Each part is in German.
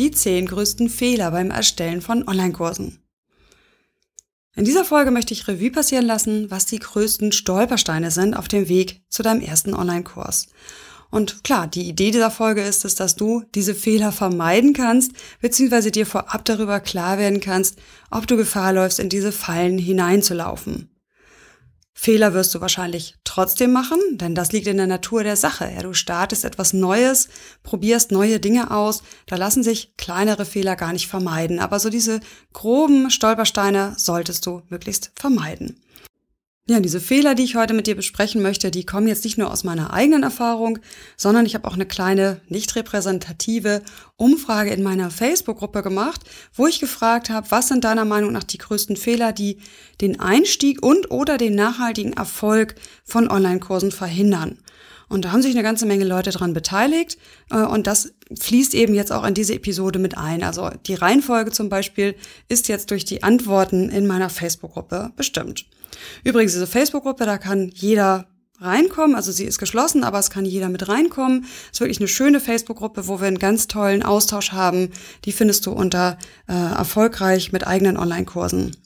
Die 10 größten Fehler beim Erstellen von Online-Kursen. In dieser Folge möchte ich Revue passieren lassen, was die größten Stolpersteine sind auf dem Weg zu deinem ersten Online-Kurs. Und klar, die Idee dieser Folge ist es, dass du diese Fehler vermeiden kannst, beziehungsweise dir vorab darüber klar werden kannst, ob du Gefahr läufst, in diese Fallen hineinzulaufen. Fehler wirst du wahrscheinlich trotzdem machen, denn das liegt in der Natur der Sache. Ja, du startest etwas Neues, probierst neue Dinge aus, da lassen sich kleinere Fehler gar nicht vermeiden, aber so diese groben Stolpersteine solltest du möglichst vermeiden. Ja, diese Fehler, die ich heute mit dir besprechen möchte, die kommen jetzt nicht nur aus meiner eigenen Erfahrung, sondern ich habe auch eine kleine, nicht repräsentative Umfrage in meiner Facebook-Gruppe gemacht, wo ich gefragt habe, was sind deiner Meinung nach die größten Fehler, die den Einstieg und oder den nachhaltigen Erfolg von Online-Kursen verhindern. Und da haben sich eine ganze Menge Leute dran beteiligt. Äh, und das fließt eben jetzt auch in diese Episode mit ein. Also die Reihenfolge zum Beispiel ist jetzt durch die Antworten in meiner Facebook-Gruppe bestimmt. Übrigens, diese Facebook-Gruppe, da kann jeder reinkommen. Also sie ist geschlossen, aber es kann jeder mit reinkommen. Es ist wirklich eine schöne Facebook-Gruppe, wo wir einen ganz tollen Austausch haben. Die findest du unter äh, erfolgreich mit eigenen Online-Kursen.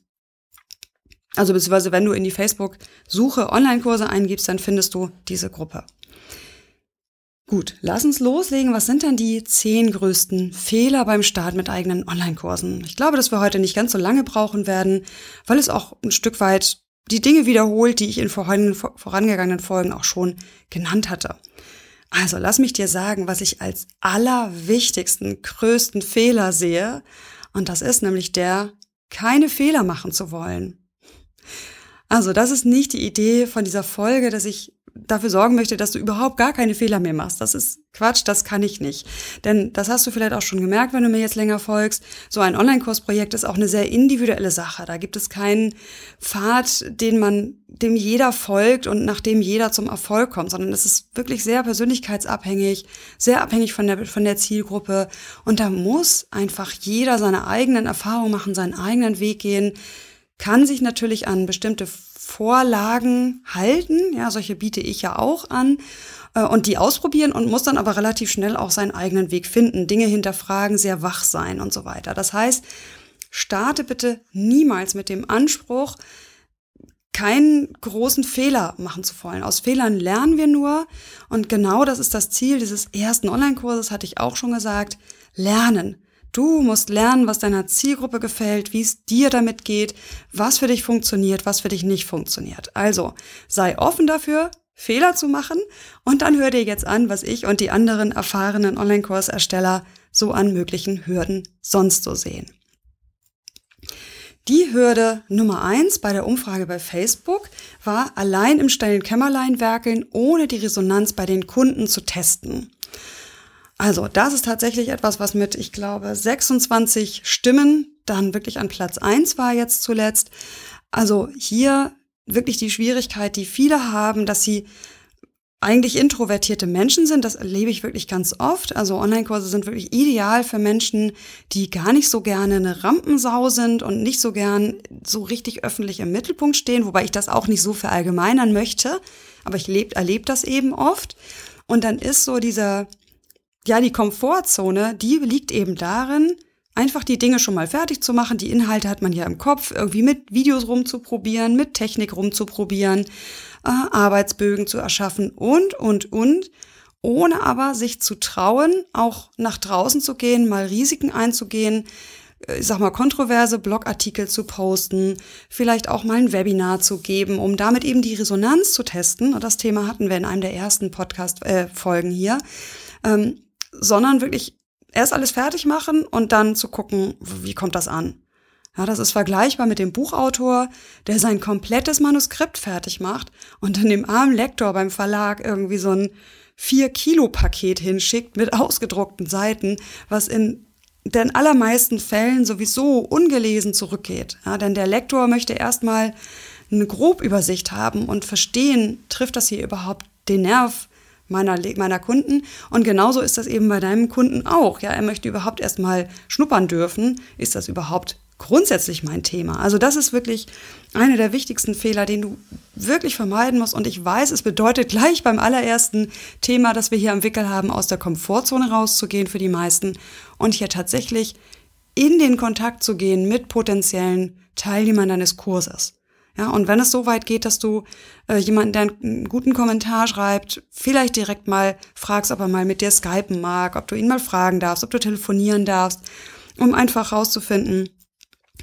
Also beziehungsweise wenn du in die Facebook-Suche Online-Kurse eingibst, dann findest du diese Gruppe. Gut, lass uns loslegen. Was sind denn die zehn größten Fehler beim Start mit eigenen Online-Kursen? Ich glaube, dass wir heute nicht ganz so lange brauchen werden, weil es auch ein Stück weit die Dinge wiederholt, die ich in vorangegangenen Folgen auch schon genannt hatte. Also lass mich dir sagen, was ich als allerwichtigsten, größten Fehler sehe. Und das ist nämlich der, keine Fehler machen zu wollen. Also das ist nicht die Idee von dieser Folge, dass ich dafür sorgen möchte, dass du überhaupt gar keine Fehler mehr machst. Das ist Quatsch, das kann ich nicht. Denn das hast du vielleicht auch schon gemerkt, wenn du mir jetzt länger folgst. So ein Online-Kursprojekt ist auch eine sehr individuelle Sache. Da gibt es keinen Pfad, den man, dem jeder folgt und nach dem jeder zum Erfolg kommt, sondern es ist wirklich sehr persönlichkeitsabhängig, sehr abhängig von der, von der Zielgruppe. Und da muss einfach jeder seine eigenen Erfahrungen machen, seinen eigenen Weg gehen, kann sich natürlich an bestimmte Vorlagen halten. Ja, solche biete ich ja auch an äh, und die ausprobieren und muss dann aber relativ schnell auch seinen eigenen Weg finden, Dinge hinterfragen, sehr wach sein und so weiter. Das heißt, starte bitte niemals mit dem Anspruch, keinen großen Fehler machen zu wollen. Aus Fehlern lernen wir nur und genau das ist das Ziel dieses ersten Online-Kurses, hatte ich auch schon gesagt, lernen. Du musst lernen, was deiner Zielgruppe gefällt, wie es dir damit geht, was für dich funktioniert, was für dich nicht funktioniert. Also sei offen dafür, Fehler zu machen und dann hör dir jetzt an, was ich und die anderen erfahrenen Online-Kursersteller so an möglichen Hürden sonst so sehen. Die Hürde Nummer eins bei der Umfrage bei Facebook war allein im stillen Kämmerlein werkeln, ohne die Resonanz bei den Kunden zu testen. Also, das ist tatsächlich etwas, was mit, ich glaube, 26 Stimmen dann wirklich an Platz eins war jetzt zuletzt. Also hier wirklich die Schwierigkeit, die viele haben, dass sie eigentlich introvertierte Menschen sind. Das erlebe ich wirklich ganz oft. Also Online-Kurse sind wirklich ideal für Menschen, die gar nicht so gerne eine Rampensau sind und nicht so gern so richtig öffentlich im Mittelpunkt stehen, wobei ich das auch nicht so verallgemeinern möchte. Aber ich erlebe das eben oft. Und dann ist so dieser, ja, die Komfortzone, die liegt eben darin, einfach die Dinge schon mal fertig zu machen. Die Inhalte hat man ja im Kopf, irgendwie mit Videos rumzuprobieren, mit Technik rumzuprobieren, äh, Arbeitsbögen zu erschaffen und, und, und, ohne aber sich zu trauen, auch nach draußen zu gehen, mal Risiken einzugehen, äh, ich sag mal, kontroverse Blogartikel zu posten, vielleicht auch mal ein Webinar zu geben, um damit eben die Resonanz zu testen. Und das Thema hatten wir in einem der ersten Podcast-Folgen äh, hier. Ähm, sondern wirklich erst alles fertig machen und dann zu gucken, wie kommt das an. Ja, das ist vergleichbar mit dem Buchautor, der sein komplettes Manuskript fertig macht und dann dem armen Lektor beim Verlag irgendwie so ein vier Kilo Paket hinschickt mit ausgedruckten Seiten, was in den allermeisten Fällen sowieso ungelesen zurückgeht. Ja, denn der Lektor möchte erstmal eine Grobübersicht haben und verstehen, trifft das hier überhaupt den Nerv meiner, meiner Kunden. Und genauso ist das eben bei deinem Kunden auch. Ja, er möchte überhaupt erstmal schnuppern dürfen. Ist das überhaupt grundsätzlich mein Thema? Also das ist wirklich einer der wichtigsten Fehler, den du wirklich vermeiden musst. Und ich weiß, es bedeutet gleich beim allerersten Thema, das wir hier am Wickel haben, aus der Komfortzone rauszugehen für die meisten und hier tatsächlich in den Kontakt zu gehen mit potenziellen Teilnehmern deines Kurses. Ja, und wenn es so weit geht, dass du äh, jemanden, der einen guten Kommentar schreibt, vielleicht direkt mal fragst, ob er mal mit dir skypen mag, ob du ihn mal fragen darfst, ob du telefonieren darfst, um einfach rauszufinden,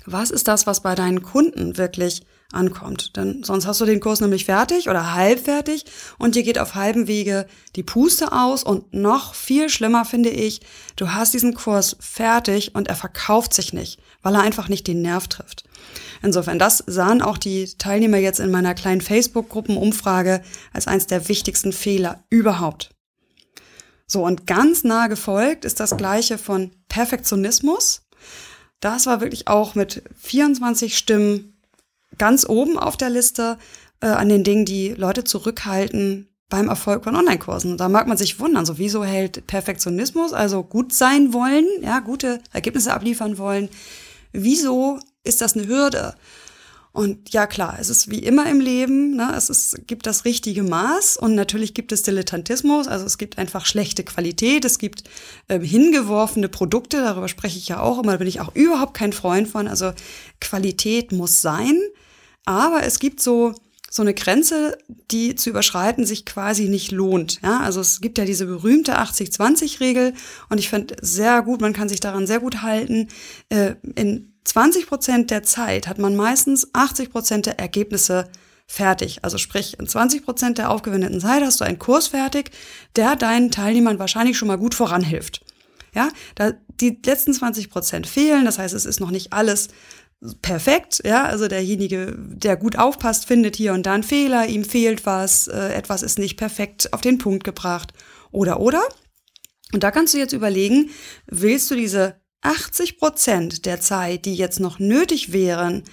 was ist das, was bei deinen Kunden wirklich ankommt. Denn sonst hast du den Kurs nämlich fertig oder halb fertig und dir geht auf halbem Wege die Puste aus und noch viel schlimmer finde ich, du hast diesen Kurs fertig und er verkauft sich nicht, weil er einfach nicht den Nerv trifft. Insofern, das sahen auch die Teilnehmer jetzt in meiner kleinen Facebook-Gruppenumfrage als eins der wichtigsten Fehler überhaupt. So, und ganz nah gefolgt ist das gleiche von Perfektionismus. Das war wirklich auch mit 24 Stimmen ganz oben auf der Liste äh, an den Dingen, die Leute zurückhalten beim Erfolg von Online-Kursen. Da mag man sich wundern, so wieso hält Perfektionismus, also gut sein wollen, ja, gute Ergebnisse abliefern wollen, wieso ist das eine Hürde? Und ja, klar, es ist wie immer im Leben, ne, es ist, gibt das richtige Maß und natürlich gibt es Dilettantismus, also es gibt einfach schlechte Qualität, es gibt ähm, hingeworfene Produkte, darüber spreche ich ja auch immer, da bin ich auch überhaupt kein Freund von. Also Qualität muss sein, aber es gibt so, so eine Grenze, die zu überschreiten sich quasi nicht lohnt. Ja, also es gibt ja diese berühmte 80-20-Regel und ich finde sehr gut, man kann sich daran sehr gut halten. Äh, in 20 Prozent der Zeit hat man meistens 80 Prozent der Ergebnisse fertig. Also sprich, in 20 Prozent der aufgewendeten Zeit hast du einen Kurs fertig, der deinen Teilnehmern wahrscheinlich schon mal gut voranhilft. Ja, da die letzten 20 Prozent fehlen, das heißt, es ist noch nicht alles perfekt, ja, also derjenige, der gut aufpasst, findet hier und da einen Fehler, ihm fehlt was, äh, etwas ist nicht perfekt auf den Punkt gebracht oder oder. Und da kannst du jetzt überlegen, willst du diese 80 Prozent der Zeit, die jetzt noch nötig wären,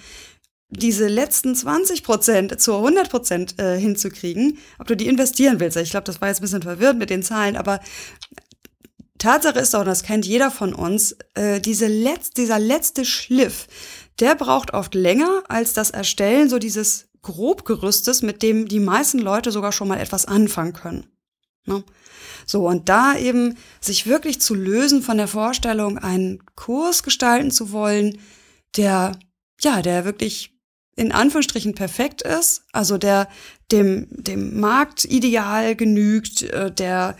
diese letzten 20 Prozent zu 100 Prozent äh, hinzukriegen, ob du die investieren willst. Ich glaube, das war jetzt ein bisschen verwirrt mit den Zahlen, aber Tatsache ist doch, und das kennt jeder von uns, äh, diese letzt, dieser letzte Schliff, der braucht oft länger als das Erstellen so dieses Grobgerüstes, mit dem die meisten Leute sogar schon mal etwas anfangen können. Ne? So, und da eben sich wirklich zu lösen von der Vorstellung, einen Kurs gestalten zu wollen, der, ja, der wirklich in Anführungsstrichen perfekt ist, also der dem, dem Marktideal genügt, äh, der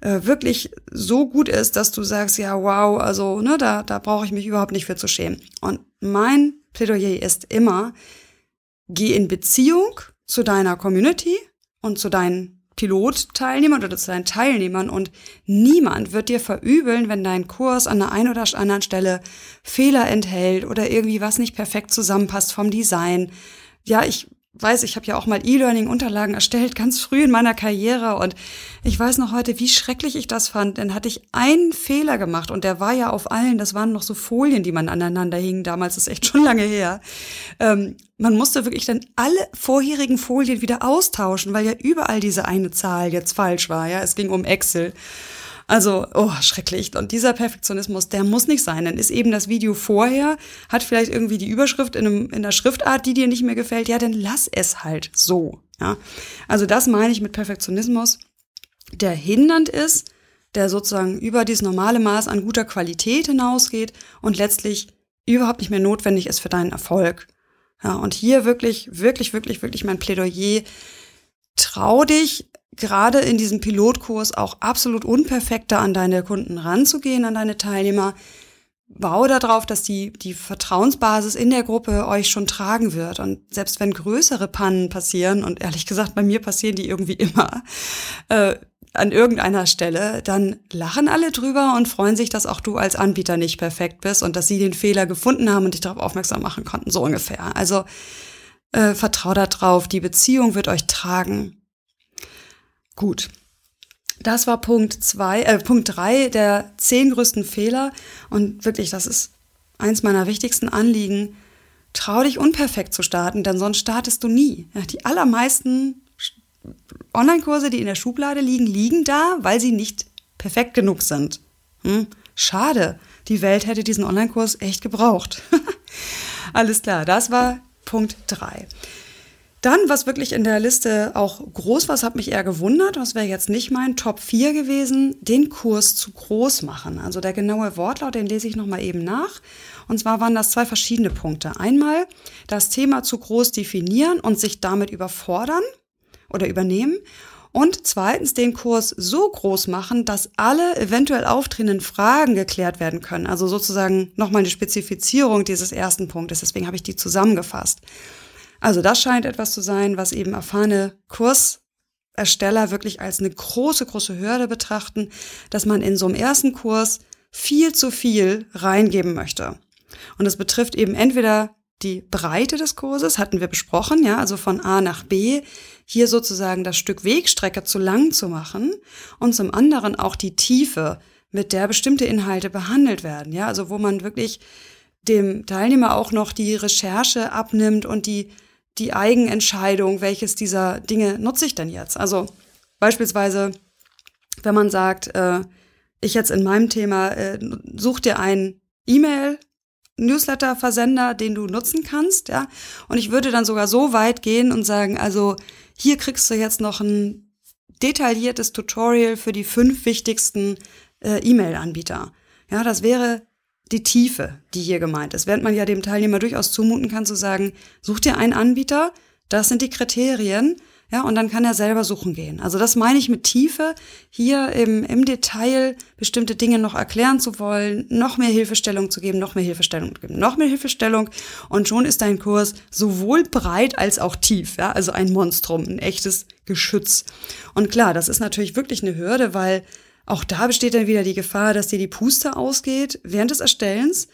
äh, wirklich so gut ist, dass du sagst, ja, wow, also, ne, da, da brauche ich mich überhaupt nicht für zu schämen. Und mein Plädoyer ist immer, geh in Beziehung zu deiner Community und zu deinen Pilotteilnehmern oder zu deinen Teilnehmern und niemand wird dir verübeln, wenn dein Kurs an der einen oder anderen Stelle Fehler enthält oder irgendwie was nicht perfekt zusammenpasst vom Design. Ja, ich weiß, ich habe ja auch mal E-Learning-Unterlagen erstellt, ganz früh in meiner Karriere. Und ich weiß noch heute, wie schrecklich ich das fand. Dann hatte ich einen Fehler gemacht und der war ja auf allen, das waren noch so Folien, die man aneinander hing. Damals ist echt schon lange her. Ähm, man musste wirklich dann alle vorherigen Folien wieder austauschen, weil ja überall diese eine Zahl jetzt falsch war. Ja, es ging um Excel. Also, oh, schrecklich. Und dieser Perfektionismus, der muss nicht sein. Dann ist eben das Video vorher, hat vielleicht irgendwie die Überschrift in, einem, in einer Schriftart, die dir nicht mehr gefällt. Ja, dann lass es halt so. Ja, also das meine ich mit Perfektionismus, der hindernd ist, der sozusagen über dieses normale Maß an guter Qualität hinausgeht und letztlich überhaupt nicht mehr notwendig ist für deinen Erfolg. Ja, und hier wirklich, wirklich, wirklich, wirklich mein Plädoyer. Trau dich, gerade in diesem Pilotkurs auch absolut unperfekter an deine Kunden ranzugehen, an deine Teilnehmer. Bau darauf, dass die, die Vertrauensbasis in der Gruppe euch schon tragen wird. Und selbst wenn größere Pannen passieren, und ehrlich gesagt, bei mir passieren die irgendwie immer, äh, an irgendeiner Stelle, dann lachen alle drüber und freuen sich, dass auch du als Anbieter nicht perfekt bist und dass sie den Fehler gefunden haben und dich darauf aufmerksam machen konnten, so ungefähr. Also äh, vertrau da drauf, die Beziehung wird euch tragen. Gut. Das war Punkt zwei, äh, Punkt drei der zehn größten Fehler. Und wirklich, das ist eins meiner wichtigsten Anliegen. Trau dich unperfekt zu starten, denn sonst startest du nie. Die allermeisten Online-Kurse, die in der Schublade liegen, liegen da, weil sie nicht perfekt genug sind. Hm? Schade. Die Welt hätte diesen Online-Kurs echt gebraucht. Alles klar, das war Punkt drei. Dann, was wirklich in der Liste auch groß war, hat mich eher gewundert, was wäre jetzt nicht mein Top 4 gewesen, den Kurs zu groß machen. Also der genaue Wortlaut, den lese ich nochmal eben nach. Und zwar waren das zwei verschiedene Punkte. Einmal das Thema zu groß definieren und sich damit überfordern oder übernehmen. Und zweitens den Kurs so groß machen, dass alle eventuell auftretenden Fragen geklärt werden können. Also sozusagen nochmal eine Spezifizierung dieses ersten Punktes. Deswegen habe ich die zusammengefasst. Also das scheint etwas zu sein, was eben erfahrene Kursersteller wirklich als eine große, große Hürde betrachten, dass man in so einem ersten Kurs viel zu viel reingeben möchte. Und das betrifft eben entweder die Breite des Kurses, hatten wir besprochen, ja, also von A nach B, hier sozusagen das Stück Wegstrecke zu lang zu machen und zum anderen auch die Tiefe, mit der bestimmte Inhalte behandelt werden, ja, also wo man wirklich dem Teilnehmer auch noch die Recherche abnimmt und die, die Eigenentscheidung, welches dieser Dinge nutze ich denn jetzt? Also beispielsweise, wenn man sagt, äh, ich jetzt in meinem Thema, äh, such dir ein E-Mail Newsletter-Versender, den du nutzen kannst, ja. Und ich würde dann sogar so weit gehen und sagen, also hier kriegst du jetzt noch ein detailliertes Tutorial für die fünf wichtigsten äh, E-Mail-Anbieter. Ja, das wäre die Tiefe, die hier gemeint ist. Während man ja dem Teilnehmer durchaus zumuten kann zu sagen, such dir einen Anbieter, das sind die Kriterien, ja, und dann kann er selber suchen gehen. Also das meine ich mit Tiefe, hier im, im Detail bestimmte Dinge noch erklären zu wollen, noch mehr Hilfestellung zu geben, noch mehr Hilfestellung zu geben, noch mehr Hilfestellung und schon ist dein Kurs sowohl breit als auch tief, ja, also ein Monstrum, ein echtes Geschütz. Und klar, das ist natürlich wirklich eine Hürde, weil auch da besteht dann wieder die Gefahr, dass dir die Puste ausgeht während des Erstellens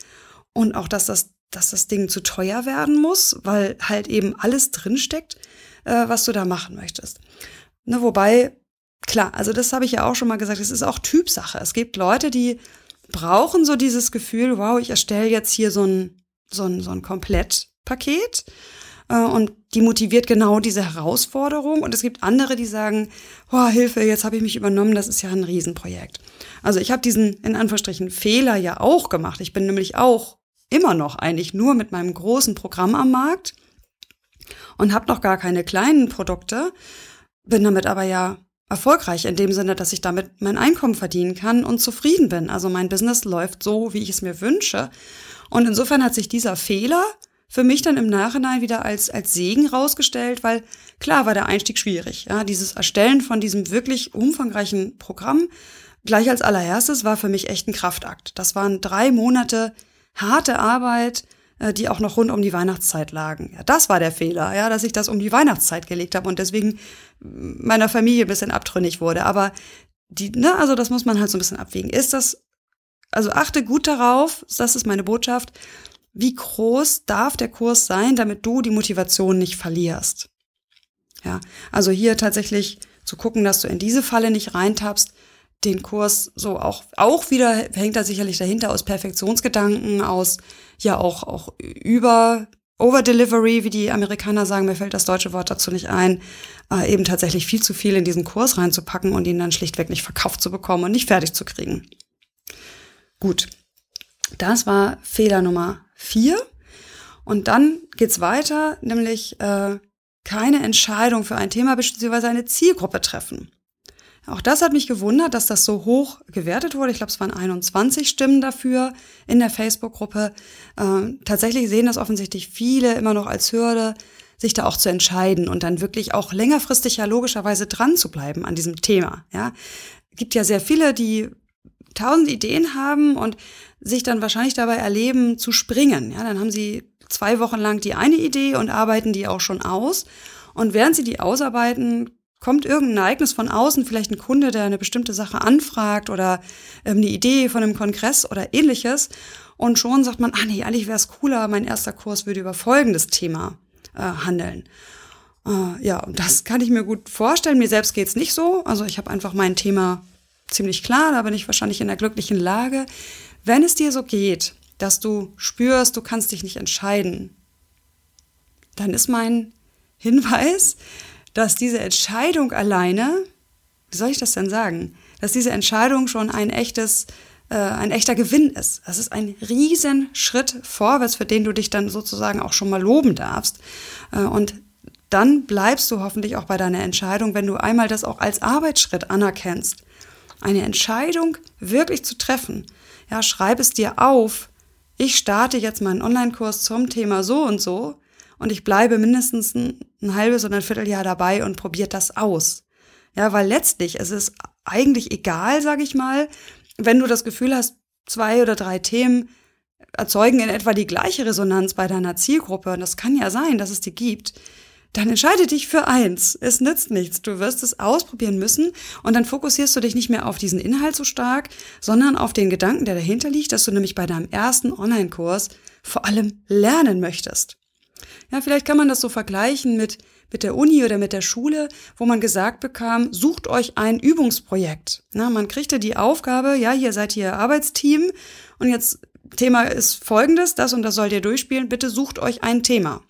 und auch, dass das, dass das Ding zu teuer werden muss, weil halt eben alles drinsteckt äh, was du da machen möchtest. Ne, wobei, klar, also das habe ich ja auch schon mal gesagt, es ist auch Typsache. Es gibt Leute, die brauchen so dieses Gefühl, wow, ich erstelle jetzt hier so ein, so ein, so ein Komplettpaket äh, und die motiviert genau diese Herausforderung. Und es gibt andere, die sagen, oh, Hilfe, jetzt habe ich mich übernommen, das ist ja ein Riesenprojekt. Also ich habe diesen, in Anführungsstrichen, Fehler ja auch gemacht. Ich bin nämlich auch immer noch eigentlich nur mit meinem großen Programm am Markt und habe noch gar keine kleinen Produkte, bin damit aber ja erfolgreich in dem Sinne, dass ich damit mein Einkommen verdienen kann und zufrieden bin. Also mein Business läuft so, wie ich es mir wünsche. Und insofern hat sich dieser Fehler für mich dann im Nachhinein wieder als, als Segen rausgestellt, weil klar war der Einstieg schwierig. Ja, dieses Erstellen von diesem wirklich umfangreichen Programm gleich als allererstes war für mich echt ein Kraftakt. Das waren drei Monate harte Arbeit, äh, die auch noch rund um die Weihnachtszeit lagen. Ja, das war der Fehler, ja, dass ich das um die Weihnachtszeit gelegt habe und deswegen meiner Familie ein bisschen abtrünnig wurde. Aber die, ne, also das muss man halt so ein bisschen abwägen. Ist das, also achte gut darauf, das ist meine Botschaft, wie groß darf der Kurs sein, damit du die Motivation nicht verlierst. Ja, also hier tatsächlich zu gucken, dass du in diese Falle nicht reintappst, den Kurs so auch, auch wieder hängt da sicherlich dahinter aus Perfektionsgedanken, aus ja auch, auch über Overdelivery, wie die Amerikaner sagen, mir fällt das deutsche Wort dazu nicht ein, äh, eben tatsächlich viel zu viel in diesen Kurs reinzupacken und ihn dann schlichtweg nicht verkauft zu bekommen und nicht fertig zu kriegen. Gut, das war Fehler Nummer vier. Und dann geht's weiter, nämlich äh, keine Entscheidung für ein Thema bzw. eine Zielgruppe treffen. Auch das hat mich gewundert, dass das so hoch gewertet wurde. Ich glaube, es waren 21 Stimmen dafür in der Facebook-Gruppe. Ähm, tatsächlich sehen das offensichtlich viele immer noch als Hürde, sich da auch zu entscheiden und dann wirklich auch längerfristig ja logischerweise dran zu bleiben an diesem Thema. Ja, gibt ja sehr viele, die tausend Ideen haben und sich dann wahrscheinlich dabei erleben zu springen. Ja, dann haben sie zwei Wochen lang die eine Idee und arbeiten die auch schon aus. Und während sie die ausarbeiten, kommt irgendein Ereignis von außen, vielleicht ein Kunde, der eine bestimmte Sache anfragt oder ähm, eine Idee von einem Kongress oder ähnliches. Und schon sagt man, ah nee, eigentlich wäre es cooler, mein erster Kurs würde über folgendes Thema äh, handeln. Äh, ja, und das kann ich mir gut vorstellen. Mir selbst geht's nicht so. Also ich habe einfach mein Thema ziemlich klar, da bin ich wahrscheinlich in der glücklichen Lage. Wenn es dir so geht, dass du spürst, du kannst dich nicht entscheiden, dann ist mein Hinweis, dass diese Entscheidung alleine, wie soll ich das denn sagen, dass diese Entscheidung schon ein echtes, äh, ein echter Gewinn ist. Das ist ein riesen Schritt vorwärts, für den du dich dann sozusagen auch schon mal loben darfst. Äh, und dann bleibst du hoffentlich auch bei deiner Entscheidung, wenn du einmal das auch als Arbeitsschritt anerkennst. Eine Entscheidung wirklich zu treffen. Ja, schreib es dir auf. Ich starte jetzt meinen Online-Kurs zum Thema so und so und ich bleibe mindestens ein, ein halbes oder ein Vierteljahr dabei und probiert das aus. Ja, weil letztlich es ist eigentlich egal, sage ich mal, wenn du das Gefühl hast, zwei oder drei Themen erzeugen in etwa die gleiche Resonanz bei deiner Zielgruppe, und das kann ja sein, dass es die gibt, dann entscheide dich für eins. Es nützt nichts. Du wirst es ausprobieren müssen und dann fokussierst du dich nicht mehr auf diesen Inhalt so stark, sondern auf den Gedanken, der dahinter liegt, dass du nämlich bei deinem ersten Online-Kurs vor allem lernen möchtest. Ja, vielleicht kann man das so vergleichen mit, mit der Uni oder mit der Schule, wo man gesagt bekam, sucht euch ein Übungsprojekt. Na, man kriegte die Aufgabe, ja, hier seid ihr Arbeitsteam und jetzt Thema ist folgendes, das und das sollt ihr durchspielen, bitte sucht euch ein Thema.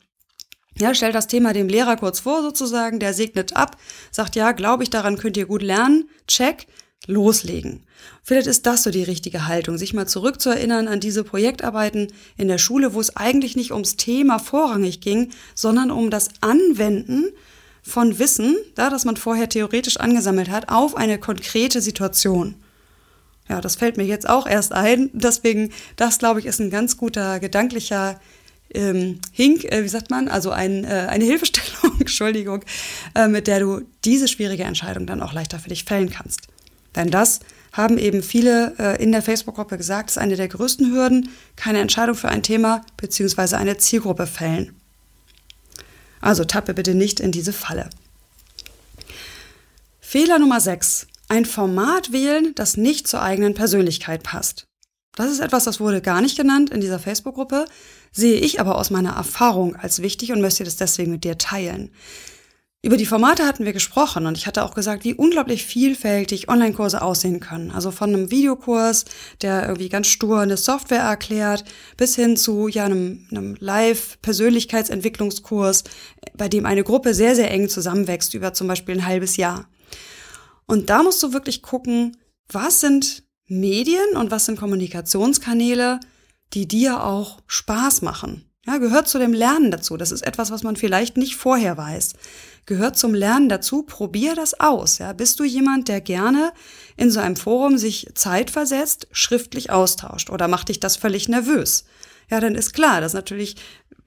Ja, stellt das Thema dem Lehrer kurz vor sozusagen, der segnet ab, sagt ja, glaube ich, daran könnt ihr gut lernen, check, loslegen. Vielleicht ist das so die richtige Haltung, sich mal zurückzuerinnern an diese Projektarbeiten in der Schule, wo es eigentlich nicht ums Thema vorrangig ging, sondern um das Anwenden von Wissen, da, das man vorher theoretisch angesammelt hat, auf eine konkrete Situation. Ja, das fällt mir jetzt auch erst ein. Deswegen, das glaube ich, ist ein ganz guter gedanklicher ähm, Hink, äh, wie sagt man, also ein, äh, eine Hilfestellung, Entschuldigung, äh, mit der du diese schwierige Entscheidung dann auch leichter für dich fällen kannst. Denn das haben eben viele äh, in der Facebook-Gruppe gesagt, ist eine der größten Hürden, keine Entscheidung für ein Thema bzw. eine Zielgruppe fällen. Also tappe bitte nicht in diese Falle. Fehler Nummer 6. Ein Format wählen, das nicht zur eigenen Persönlichkeit passt. Das ist etwas, das wurde gar nicht genannt in dieser Facebook-Gruppe, sehe ich aber aus meiner Erfahrung als wichtig und möchte das deswegen mit dir teilen. Über die Formate hatten wir gesprochen und ich hatte auch gesagt, wie unglaublich vielfältig Online-Kurse aussehen können. Also von einem Videokurs, der irgendwie ganz stur eine Software erklärt, bis hin zu ja, einem, einem Live-Persönlichkeitsentwicklungskurs, bei dem eine Gruppe sehr, sehr eng zusammenwächst über zum Beispiel ein halbes Jahr. Und da musst du wirklich gucken, was sind Medien und was sind Kommunikationskanäle, die dir auch Spaß machen. Ja, gehört zu dem Lernen dazu. Das ist etwas, was man vielleicht nicht vorher weiß. Gehört zum Lernen dazu. Probier das aus. Ja, bist du jemand, der gerne in so einem Forum sich zeitversetzt schriftlich austauscht oder macht dich das völlig nervös? Ja, dann ist klar, dass natürlich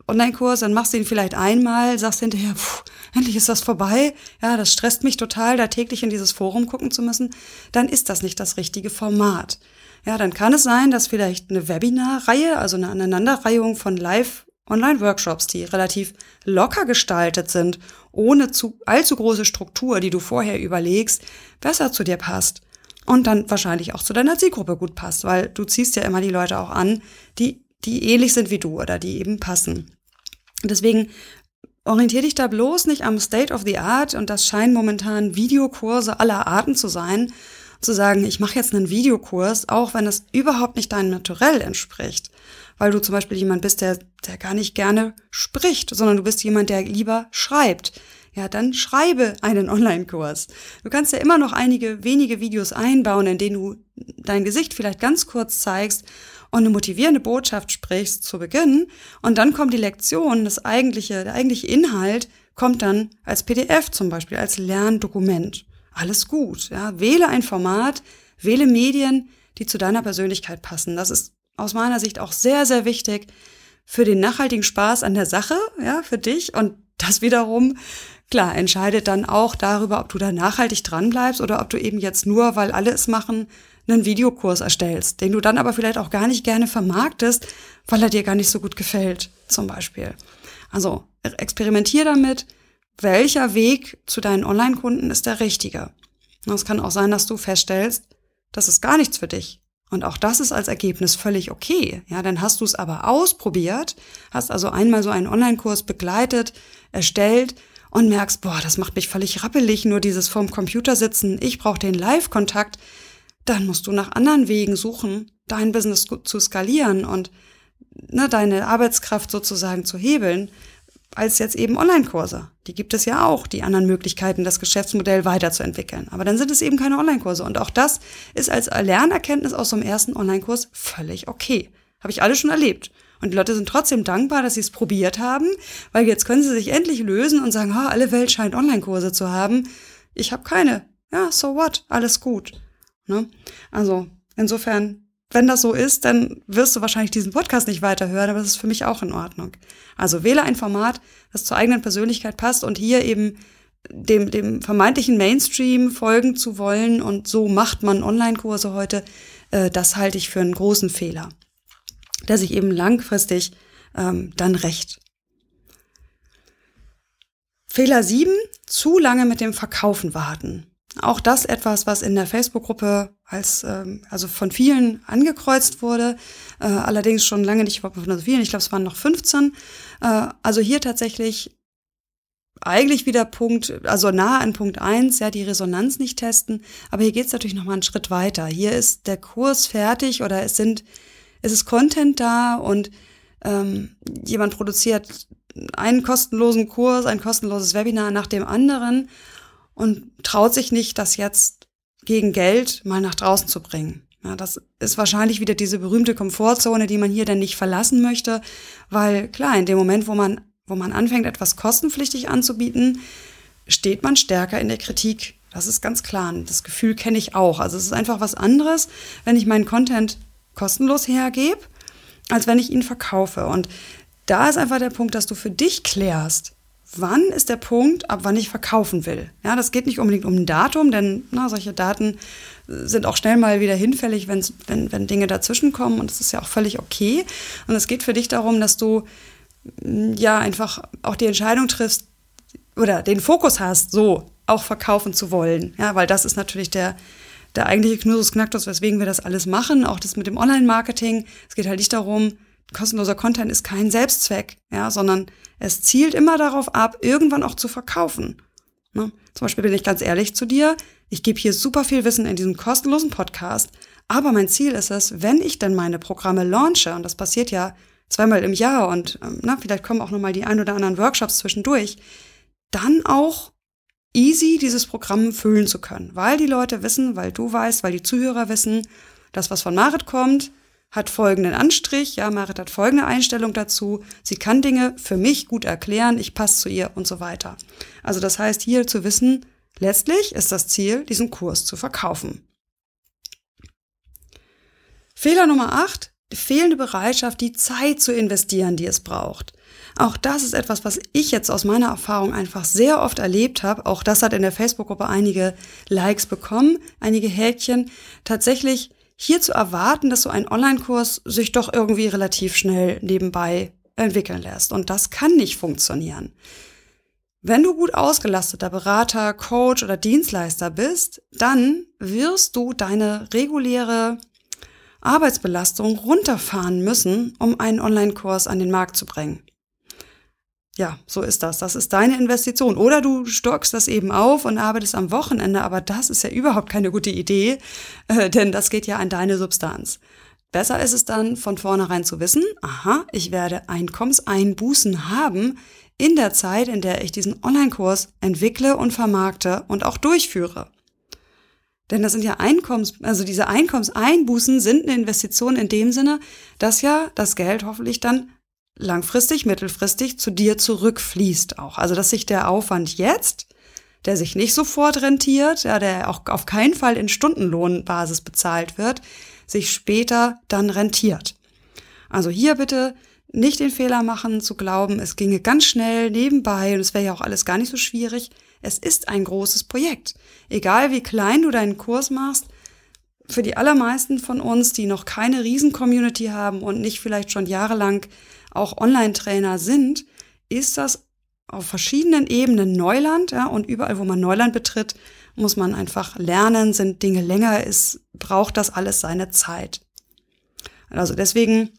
Online-Kurs, dann machst du ihn vielleicht einmal, sagst hinterher, pff, endlich ist das vorbei, ja, das stresst mich total, da täglich in dieses Forum gucken zu müssen, dann ist das nicht das richtige Format. Ja, dann kann es sein, dass vielleicht eine Webinar-Reihe, also eine Aneinanderreihung von Live-Online-Workshops, die relativ locker gestaltet sind, ohne zu, allzu große Struktur, die du vorher überlegst, besser zu dir passt. Und dann wahrscheinlich auch zu deiner Zielgruppe gut passt, weil du ziehst ja immer die Leute auch an, die, die ähnlich sind wie du oder die eben passen. Deswegen orientier dich da bloß nicht am State of the Art und das scheinen momentan Videokurse aller Arten zu sein, zu sagen, ich mache jetzt einen Videokurs, auch wenn es überhaupt nicht deinem Naturell entspricht, weil du zum Beispiel jemand bist, der, der gar nicht gerne spricht, sondern du bist jemand, der lieber schreibt. Ja, dann schreibe einen Online-Kurs. Du kannst ja immer noch einige wenige Videos einbauen, in denen du dein Gesicht vielleicht ganz kurz zeigst und eine motivierende Botschaft sprichst zu Beginn und dann kommt die Lektion, das eigentliche, der eigentliche Inhalt kommt dann als PDF zum Beispiel, als Lerndokument. Alles gut, ja. Wähle ein Format, wähle Medien, die zu deiner Persönlichkeit passen. Das ist aus meiner Sicht auch sehr, sehr wichtig für den nachhaltigen Spaß an der Sache, ja, für dich. Und das wiederum, klar, entscheidet dann auch darüber, ob du da nachhaltig dranbleibst oder ob du eben jetzt nur, weil alle es machen, einen Videokurs erstellst, den du dann aber vielleicht auch gar nicht gerne vermarktest, weil er dir gar nicht so gut gefällt, zum Beispiel. Also experimentier damit, welcher Weg zu deinen Online-Kunden ist der richtige. es kann auch sein, dass du feststellst, das ist gar nichts für dich. Und auch das ist als Ergebnis völlig okay. Ja, dann hast du es aber ausprobiert, hast also einmal so einen Online-Kurs begleitet, erstellt und merkst, boah, das macht mich völlig rappelig, nur dieses vorm Computer sitzen, ich brauche den Live-Kontakt, dann musst du nach anderen Wegen suchen, dein Business zu skalieren und ne, deine Arbeitskraft sozusagen zu hebeln, als jetzt eben Online-Kurse. Die gibt es ja auch, die anderen Möglichkeiten, das Geschäftsmodell weiterzuentwickeln. Aber dann sind es eben keine Online-Kurse. Und auch das ist als Lernerkenntnis aus so einem ersten Online-Kurs völlig okay. Habe ich alle schon erlebt. Und die Leute sind trotzdem dankbar, dass sie es probiert haben, weil jetzt können sie sich endlich lösen und sagen, oh, alle Welt scheint Online-Kurse zu haben. Ich habe keine. Ja, so what? Alles gut. Ne? Also insofern wenn das so ist, dann wirst du wahrscheinlich diesen Podcast nicht weiterhören, aber das ist für mich auch in Ordnung. Also wähle ein Format, das zur eigenen Persönlichkeit passt und hier eben dem, dem vermeintlichen Mainstream folgen zu wollen und so macht man Online-Kurse heute, äh, das halte ich für einen großen Fehler, der sich eben langfristig ähm, dann rächt. Fehler 7, zu lange mit dem Verkaufen warten. Auch das etwas, was in der Facebook-Gruppe als ähm, also von vielen angekreuzt wurde, äh, allerdings schon lange nicht von so vielen. Ich glaube, es waren noch 15. Äh, also hier tatsächlich eigentlich wieder Punkt, also nah an Punkt eins, ja, die Resonanz nicht testen. Aber hier geht es natürlich noch mal einen Schritt weiter. Hier ist der Kurs fertig oder es sind, es ist Content da und ähm, jemand produziert einen kostenlosen Kurs, ein kostenloses Webinar nach dem anderen und traut sich nicht, das jetzt gegen Geld mal nach draußen zu bringen. Ja, das ist wahrscheinlich wieder diese berühmte Komfortzone, die man hier dann nicht verlassen möchte, weil klar, in dem Moment, wo man, wo man anfängt, etwas kostenpflichtig anzubieten, steht man stärker in der Kritik. Das ist ganz klar. Das Gefühl kenne ich auch. Also es ist einfach was anderes, wenn ich meinen Content kostenlos hergebe, als wenn ich ihn verkaufe. Und da ist einfach der Punkt, dass du für dich klärst, wann ist der Punkt, ab wann ich verkaufen will. Ja, das geht nicht unbedingt um ein Datum, denn na, solche Daten sind auch schnell mal wieder hinfällig, wenn, wenn, Dinge dazwischenkommen und das ist ja auch völlig okay. Und es geht für dich darum, dass du mm, ja einfach auch die Entscheidung triffst oder den Fokus hast, so auch verkaufen zu wollen. Ja, weil das ist natürlich der, der eigentliche Knusus Knacktus, weswegen wir das alles machen, auch das mit dem Online-Marketing. Es geht halt nicht darum, kostenloser Content ist kein Selbstzweck, ja, sondern es zielt immer darauf ab, irgendwann auch zu verkaufen. Ne? Zum Beispiel bin ich ganz ehrlich zu dir, ich gebe hier super viel Wissen in diesem kostenlosen Podcast, aber mein Ziel ist es, wenn ich dann meine Programme launche, und das passiert ja zweimal im Jahr und ähm, na, vielleicht kommen auch nochmal die ein oder anderen Workshops zwischendurch, dann auch easy dieses Programm füllen zu können, weil die Leute wissen, weil du weißt, weil die Zuhörer wissen, das, was von Marit kommt, hat folgenden Anstrich, ja, Marit hat folgende Einstellung dazu, sie kann Dinge für mich gut erklären, ich passe zu ihr und so weiter. Also das heißt hier zu wissen, letztlich ist das Ziel, diesen Kurs zu verkaufen. Fehler Nummer 8, die fehlende Bereitschaft, die Zeit zu investieren, die es braucht. Auch das ist etwas, was ich jetzt aus meiner Erfahrung einfach sehr oft erlebt habe. Auch das hat in der Facebook-Gruppe einige Likes bekommen, einige Häkchen. Tatsächlich hier zu erwarten, dass so ein Online-Kurs sich doch irgendwie relativ schnell nebenbei entwickeln lässt. Und das kann nicht funktionieren. Wenn du gut ausgelasteter Berater, Coach oder Dienstleister bist, dann wirst du deine reguläre Arbeitsbelastung runterfahren müssen, um einen Online-Kurs an den Markt zu bringen ja, so ist das. Das ist deine Investition. Oder du stockst das eben auf und arbeitest am Wochenende, aber das ist ja überhaupt keine gute Idee, äh, denn das geht ja an deine Substanz. Besser ist es dann von vornherein zu wissen, aha, ich werde Einkommenseinbußen haben in der Zeit, in der ich diesen Online-Kurs entwickle und vermarkte und auch durchführe. Denn das sind ja Einkommens, also diese Einkommenseinbußen sind eine Investition in dem Sinne, dass ja das Geld hoffentlich dann langfristig, mittelfristig zu dir zurückfließt auch. Also dass sich der Aufwand jetzt, der sich nicht sofort rentiert, ja, der auch auf keinen Fall in Stundenlohnbasis bezahlt wird, sich später dann rentiert. Also hier bitte nicht den Fehler machen zu glauben, es ginge ganz schnell nebenbei und es wäre ja auch alles gar nicht so schwierig. Es ist ein großes Projekt. Egal wie klein du deinen Kurs machst, für die allermeisten von uns, die noch keine Riesen-Community haben und nicht vielleicht schon jahrelang auch Online-Trainer sind, ist das auf verschiedenen Ebenen Neuland, ja, und überall, wo man Neuland betritt, muss man einfach lernen, sind Dinge länger, ist, braucht das alles seine Zeit. Also deswegen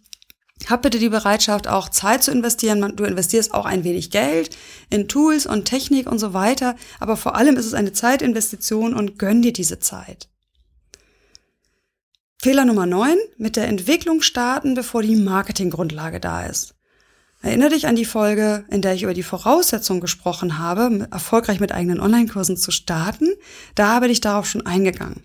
hab bitte die Bereitschaft, auch Zeit zu investieren. Du investierst auch ein wenig Geld in Tools und Technik und so weiter. Aber vor allem ist es eine Zeitinvestition und gönn dir diese Zeit. Fehler Nummer 9. Mit der Entwicklung starten, bevor die Marketinggrundlage da ist. Erinnere dich an die Folge, in der ich über die Voraussetzungen gesprochen habe, erfolgreich mit eigenen Online-Kursen zu starten. Da habe ich darauf schon eingegangen.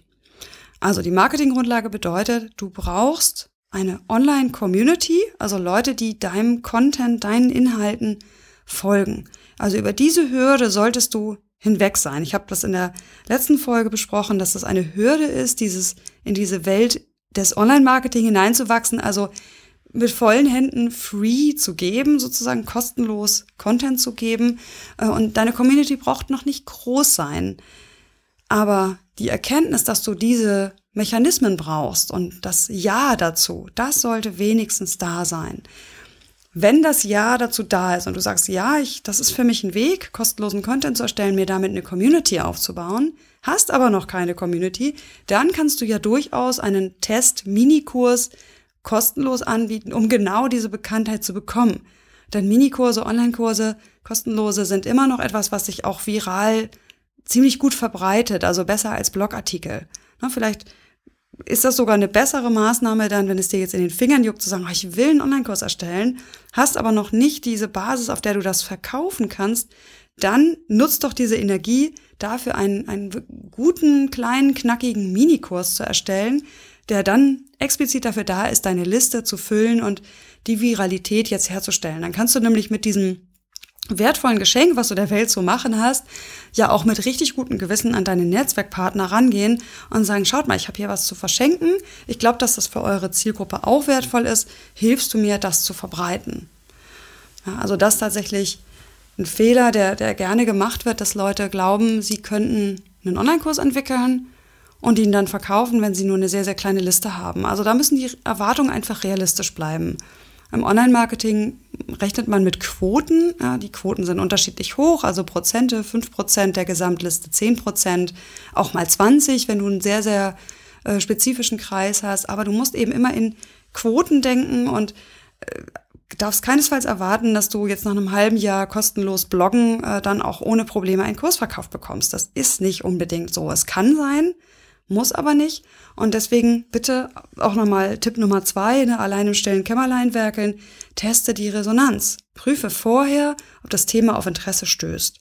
Also die Marketinggrundlage bedeutet, du brauchst eine Online-Community, also Leute, die deinem Content, deinen Inhalten folgen. Also über diese Hürde solltest du hinweg sein. Ich habe das in der letzten Folge besprochen, dass das eine Hürde ist, dieses in diese Welt des Online-Marketing hineinzuwachsen, also mit vollen Händen free zu geben, sozusagen kostenlos Content zu geben. Äh, und deine Community braucht noch nicht groß sein. Aber die Erkenntnis, dass du diese Mechanismen brauchst und das Ja dazu, das sollte wenigstens da sein. Wenn das Ja dazu da ist und du sagst, ja, ich, das ist für mich ein Weg, kostenlosen Content zu erstellen, mir damit eine Community aufzubauen, hast aber noch keine Community, dann kannst du ja durchaus einen Test-Minikurs kostenlos anbieten, um genau diese Bekanntheit zu bekommen. Denn Minikurse, Online-Kurse, kostenlose sind immer noch etwas, was sich auch viral ziemlich gut verbreitet, also besser als Blogartikel. Na, vielleicht ist das sogar eine bessere Maßnahme dann, wenn es dir jetzt in den Fingern juckt, zu sagen, oh, ich will einen Online-Kurs erstellen, hast aber noch nicht diese Basis, auf der du das verkaufen kannst, dann nutzt doch diese Energie dafür, einen, einen guten, kleinen, knackigen Minikurs zu erstellen, der dann explizit dafür da ist, deine Liste zu füllen und die Viralität jetzt herzustellen. Dann kannst du nämlich mit diesem wertvollen Geschenk, was du der Welt zu machen hast, ja auch mit richtig gutem Gewissen an deine Netzwerkpartner rangehen und sagen, schaut mal, ich habe hier was zu verschenken. Ich glaube, dass das für eure Zielgruppe auch wertvoll ist. Hilfst du mir, das zu verbreiten? Ja, also das tatsächlich ein Fehler, der, der gerne gemacht wird, dass Leute glauben, sie könnten einen Online-Kurs entwickeln und ihn dann verkaufen, wenn sie nur eine sehr, sehr kleine Liste haben. Also da müssen die Erwartungen einfach realistisch bleiben. Im Online-Marketing rechnet man mit Quoten. Ja, die Quoten sind unterschiedlich hoch, also Prozente, 5 Prozent der Gesamtliste, 10 Prozent, auch mal 20, wenn du einen sehr, sehr äh, spezifischen Kreis hast. Aber du musst eben immer in Quoten denken und äh, darfst keinesfalls erwarten, dass du jetzt nach einem halben Jahr kostenlos bloggen äh, dann auch ohne Probleme einen Kursverkauf bekommst. Das ist nicht unbedingt so. Es kann sein, muss aber nicht. Und deswegen bitte auch nochmal Tipp Nummer zwei, ne, allein im stillen Kämmerlein werkeln, teste die Resonanz. Prüfe vorher, ob das Thema auf Interesse stößt.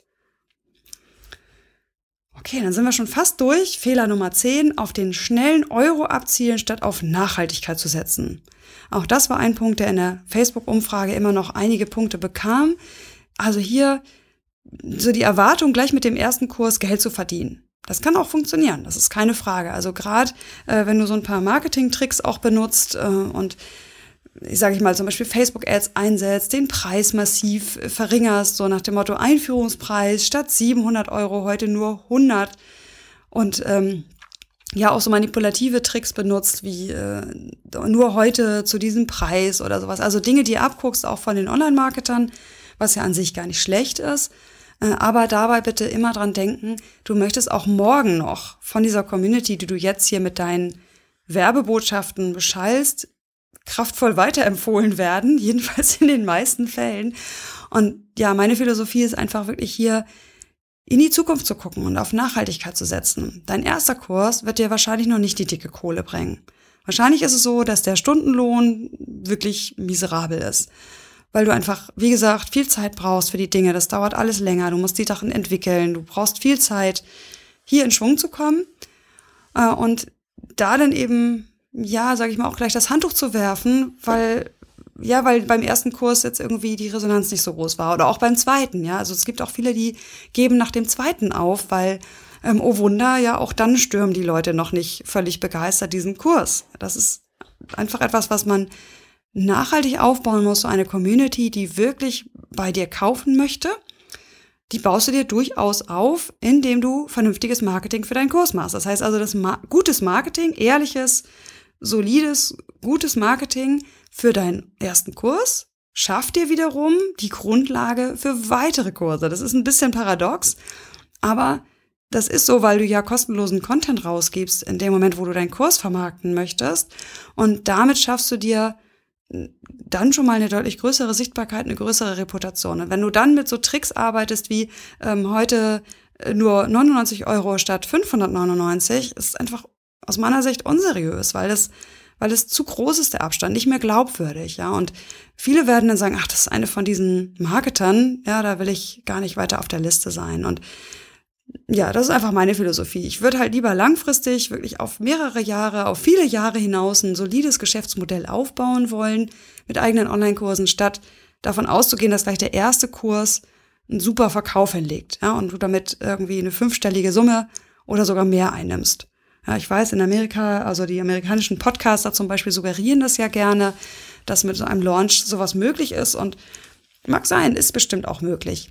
Okay, dann sind wir schon fast durch. Fehler Nummer 10, auf den schnellen Euro abzielen, statt auf Nachhaltigkeit zu setzen. Auch das war ein Punkt, der in der Facebook-Umfrage immer noch einige Punkte bekam. Also hier so die Erwartung, gleich mit dem ersten Kurs Geld zu verdienen. Das kann auch funktionieren, das ist keine Frage. Also gerade äh, wenn du so ein paar Marketing-Tricks auch benutzt äh, und ich sage ich mal zum Beispiel Facebook-Ads einsetzt, den Preis massiv verringerst, so nach dem Motto Einführungspreis statt 700 Euro heute nur 100 und ähm, ja auch so manipulative Tricks benutzt, wie äh, nur heute zu diesem Preis oder sowas. Also Dinge, die abguckst, auch von den Online-Marketern, was ja an sich gar nicht schlecht ist. Äh, aber dabei bitte immer dran denken, du möchtest auch morgen noch von dieser Community, die du jetzt hier mit deinen Werbebotschaften beschallst, kraftvoll weiterempfohlen werden, jedenfalls in den meisten Fällen. Und ja, meine Philosophie ist einfach wirklich hier in die Zukunft zu gucken und auf Nachhaltigkeit zu setzen. Dein erster Kurs wird dir wahrscheinlich noch nicht die dicke Kohle bringen. Wahrscheinlich ist es so, dass der Stundenlohn wirklich miserabel ist weil du einfach, wie gesagt, viel Zeit brauchst für die Dinge. Das dauert alles länger. Du musst die Sachen entwickeln. Du brauchst viel Zeit, hier in Schwung zu kommen. Äh, und da dann eben, ja, sage ich mal, auch gleich das Handtuch zu werfen, weil ja, weil beim ersten Kurs jetzt irgendwie die Resonanz nicht so groß war oder auch beim zweiten, ja. Also es gibt auch viele, die geben nach dem zweiten auf, weil, ähm, oh Wunder, ja, auch dann stürmen die Leute noch nicht völlig begeistert diesen Kurs. Das ist einfach etwas, was man nachhaltig aufbauen musst, so eine Community, die wirklich bei dir kaufen möchte, die baust du dir durchaus auf, indem du vernünftiges Marketing für deinen Kurs machst. Das heißt also, das Ma gutes Marketing, ehrliches, solides, gutes Marketing für deinen ersten Kurs schafft dir wiederum die Grundlage für weitere Kurse. Das ist ein bisschen paradox, aber das ist so, weil du ja kostenlosen Content rausgibst in dem Moment, wo du deinen Kurs vermarkten möchtest. Und damit schaffst du dir dann schon mal eine deutlich größere Sichtbarkeit, eine größere Reputation. Und wenn du dann mit so Tricks arbeitest wie ähm, heute äh, nur 99 Euro statt 599, ist einfach aus meiner Sicht unseriös, weil das weil es zu groß ist, der Abstand, nicht mehr glaubwürdig, ja. Und viele werden dann sagen, ach, das ist eine von diesen Marketern, ja, da will ich gar nicht weiter auf der Liste sein. Und ja, das ist einfach meine Philosophie. Ich würde halt lieber langfristig, wirklich auf mehrere Jahre, auf viele Jahre hinaus ein solides Geschäftsmodell aufbauen wollen mit eigenen Online-Kursen, statt davon auszugehen, dass gleich der erste Kurs einen super Verkauf hinlegt, ja, und du damit irgendwie eine fünfstellige Summe oder sogar mehr einnimmst. Ja, ich weiß, in Amerika, also die amerikanischen Podcaster zum Beispiel suggerieren das ja gerne, dass mit so einem Launch sowas möglich ist und mag sein, ist bestimmt auch möglich.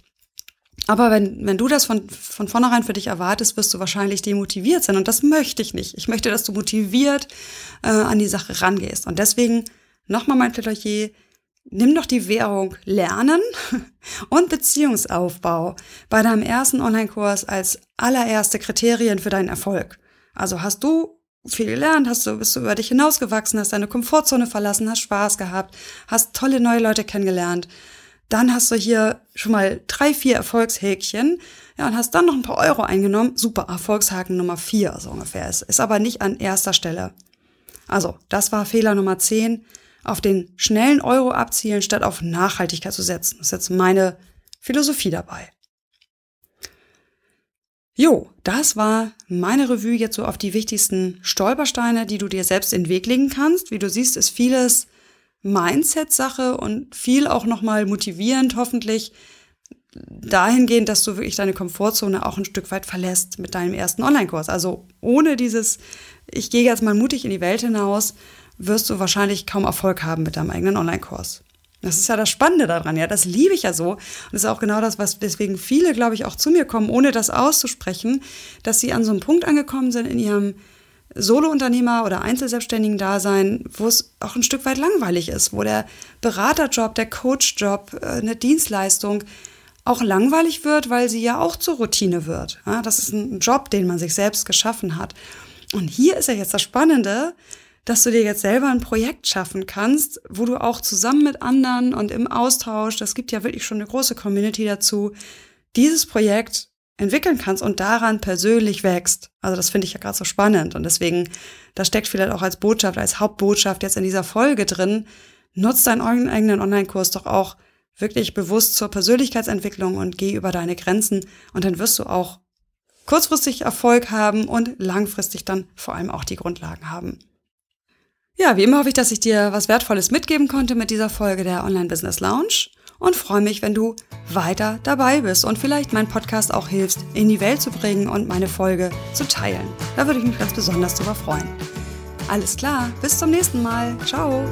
Aber wenn, wenn du das von, von vornherein für dich erwartest, wirst du wahrscheinlich demotiviert sein. Und das möchte ich nicht. Ich möchte, dass du motiviert äh, an die Sache rangehst. Und deswegen nochmal mein Plädoyer. Nimm doch die Währung Lernen und Beziehungsaufbau bei deinem ersten Online-Kurs als allererste Kriterien für deinen Erfolg. Also hast du viel gelernt, hast du, bist du über dich hinausgewachsen, hast deine Komfortzone verlassen, hast Spaß gehabt, hast tolle neue Leute kennengelernt, dann hast du hier schon mal drei, vier Erfolgshäkchen. Ja, und hast dann noch ein paar Euro eingenommen. Super, Erfolgshaken Nummer vier, so ungefähr. Ist, ist aber nicht an erster Stelle. Also, das war Fehler Nummer zehn. Auf den schnellen Euro abzielen, statt auf Nachhaltigkeit zu setzen. Das ist jetzt meine Philosophie dabei. Jo, das war meine Revue jetzt so auf die wichtigsten Stolpersteine, die du dir selbst in den Weg legen kannst. Wie du siehst, ist vieles Mindset-Sache und viel auch nochmal motivierend, hoffentlich dahingehend, dass du wirklich deine Komfortzone auch ein Stück weit verlässt mit deinem ersten Online-Kurs. Also ohne dieses, ich gehe jetzt mal mutig in die Welt hinaus, wirst du wahrscheinlich kaum Erfolg haben mit deinem eigenen Online-Kurs. Das ist ja das Spannende daran, ja. Das liebe ich ja so. Und das ist auch genau das, was deswegen viele, glaube ich, auch zu mir kommen, ohne das auszusprechen, dass sie an so einem Punkt angekommen sind in ihrem Solo-Unternehmer oder Einzelselbstständigen-Dasein, wo es auch ein Stück weit langweilig ist, wo der Beraterjob, der Coachjob, äh, eine Dienstleistung auch langweilig wird, weil sie ja auch zur Routine wird. Das ist ein Job, den man sich selbst geschaffen hat. Und hier ist ja jetzt das Spannende, dass du dir jetzt selber ein Projekt schaffen kannst, wo du auch zusammen mit anderen und im Austausch, das gibt ja wirklich schon eine große Community dazu, dieses Projekt entwickeln kannst und daran persönlich wächst. Also das finde ich ja gerade so spannend und deswegen, das steckt vielleicht auch als Botschaft, als Hauptbotschaft jetzt in dieser Folge drin. Nutz deinen eigenen Online-Kurs doch auch wirklich bewusst zur Persönlichkeitsentwicklung und geh über deine Grenzen und dann wirst du auch kurzfristig Erfolg haben und langfristig dann vor allem auch die Grundlagen haben. Ja, wie immer hoffe ich, dass ich dir was Wertvolles mitgeben konnte mit dieser Folge der Online Business Lounge und freue mich, wenn du weiter dabei bist und vielleicht meinen Podcast auch hilfst, in die Welt zu bringen und meine Folge zu teilen. Da würde ich mich ganz besonders darüber freuen. Alles klar, bis zum nächsten Mal. Ciao.